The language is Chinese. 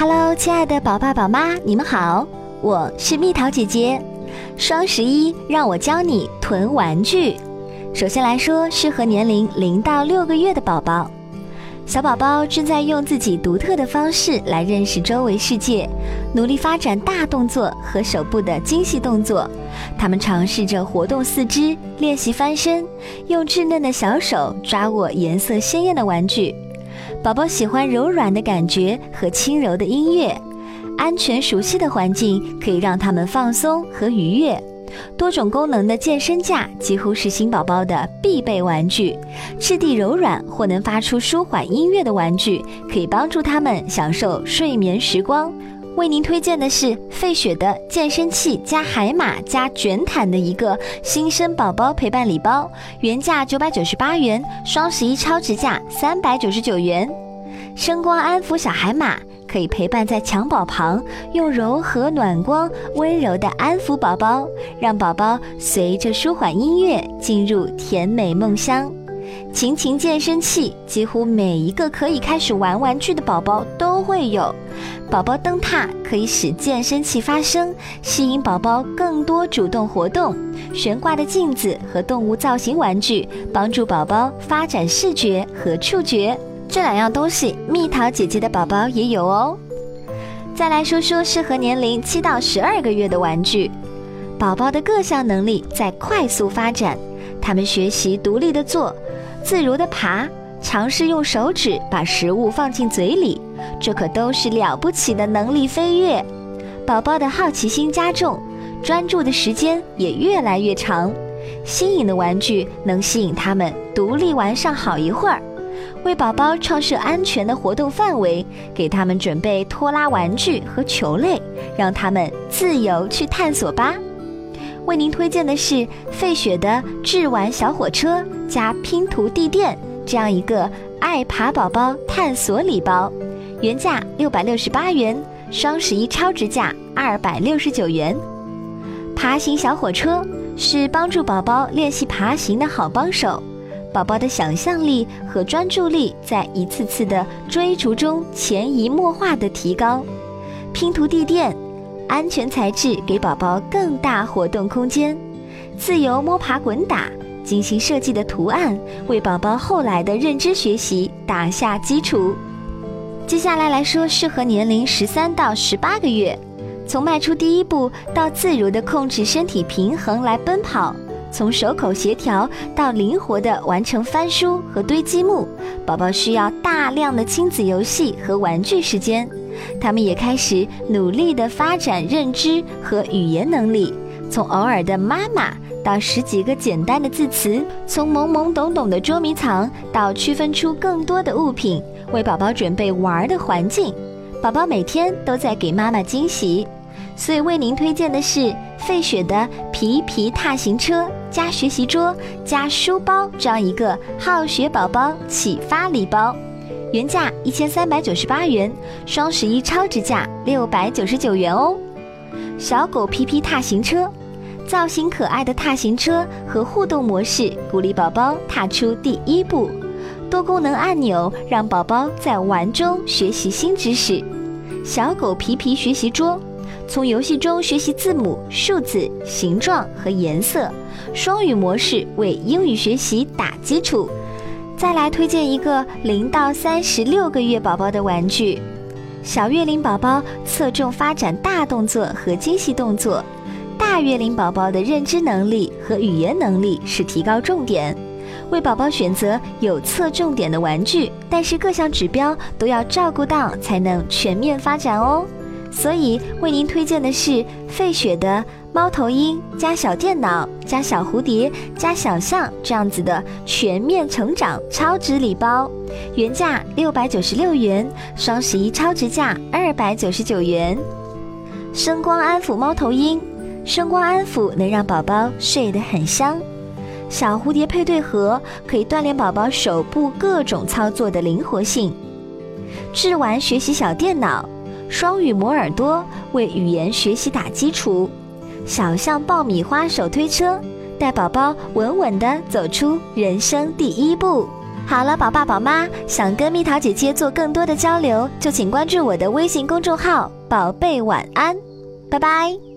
Hello，亲爱的宝爸宝妈，你们好，我是蜜桃姐姐。双十一，让我教你囤玩具。首先来说，适合年龄零到六个月的宝宝。小宝宝正在用自己独特的方式来认识周围世界，努力发展大动作和手部的精细动作。他们尝试着活动四肢，练习翻身，用稚嫩的小手抓握颜色鲜艳的玩具。宝宝喜欢柔软的感觉和轻柔的音乐，安全熟悉的环境可以让他们放松和愉悦。多种功能的健身架几乎是新宝宝的必备玩具，质地柔软或能发出舒缓音乐的玩具，可以帮助他们享受睡眠时光。为您推荐的是费雪的健身器加海马加卷毯的一个新生宝宝陪伴礼包，原价九百九十八元，双十一超值价三百九十九元。声光安抚小海马。可以陪伴在襁褓旁，用柔和暖光温柔的安抚宝宝，让宝宝随着舒缓音乐进入甜美梦乡。琴琴健身器，几乎每一个可以开始玩玩具的宝宝都会有。宝宝灯塔可以使健身器发声，吸引宝宝更多主动活动。悬挂的镜子和动物造型玩具，帮助宝宝发展视觉和触觉。这两样东西，蜜桃姐姐的宝宝也有哦。再来说说适合年龄七到十二个月的玩具，宝宝的各项能力在快速发展，他们学习独立的坐，自如的爬，尝试用手指把食物放进嘴里，这可都是了不起的能力飞跃。宝宝的好奇心加重，专注的时间也越来越长，新颖的玩具能吸引他们独立玩上好一会儿。为宝宝创设安全的活动范围，给他们准备拖拉玩具和球类，让他们自由去探索吧。为您推荐的是费雪的智玩小火车加拼图地垫这样一个爱爬宝宝探索礼包，原价六百六十八元，双十一超值价二百六十九元。爬行小火车是帮助宝宝练习爬行的好帮手。宝宝的想象力和专注力在一次次的追逐中潜移默化的提高。拼图地垫，安全材质给宝宝更大活动空间。自由摸爬滚打，精心设计的图案为宝宝后来的认知学习打下基础。接下来来说，适合年龄十三到十八个月，从迈出第一步到自如的控制身体平衡来奔跑。从手口协调到灵活的完成翻书和堆积木，宝宝需要大量的亲子游戏和玩具时间。他们也开始努力地发展认知和语言能力，从偶尔的妈妈到十几个简单的字词，从懵懵懂懂的捉迷藏到区分出更多的物品，为宝宝准备玩的环境。宝宝每天都在给妈妈惊喜。所以为您推荐的是费雪的皮皮踏行车加学习桌加书包这样一个好学宝宝启发礼包，原价一千三百九十八元，双十一超值价六百九十九元哦。小狗皮皮踏行车，造型可爱的踏行车和互动模式鼓励宝宝踏出第一步，多功能按钮让宝宝在玩中学习新知识。小狗皮皮学习桌。从游戏中学习字母、数字、形状和颜色，双语模式为英语学习打基础。再来推荐一个零到三十六个月宝宝的玩具，小月龄宝宝侧重发展大动作和精细动作，大月龄宝宝的认知能力和语言能力是提高重点。为宝宝选择有侧重点的玩具，但是各项指标都要照顾到，才能全面发展哦。所以为您推荐的是费雪的猫头鹰加小电脑加小蝴蝶加小象这样子的全面成长超值礼包，原价六百九十六元，双十一超值价二百九十九元。声光安抚猫头鹰，声光安抚能让宝宝睡得很香。小蝴蝶配对盒可以锻炼宝宝手部各种操作的灵活性。智玩学习小电脑。双语磨耳朵为语言学习打基础，小象爆米花手推车带宝宝稳稳地走出人生第一步。好了，宝爸宝妈，想跟蜜桃姐姐做更多的交流，就请关注我的微信公众号“宝贝晚安”，拜拜。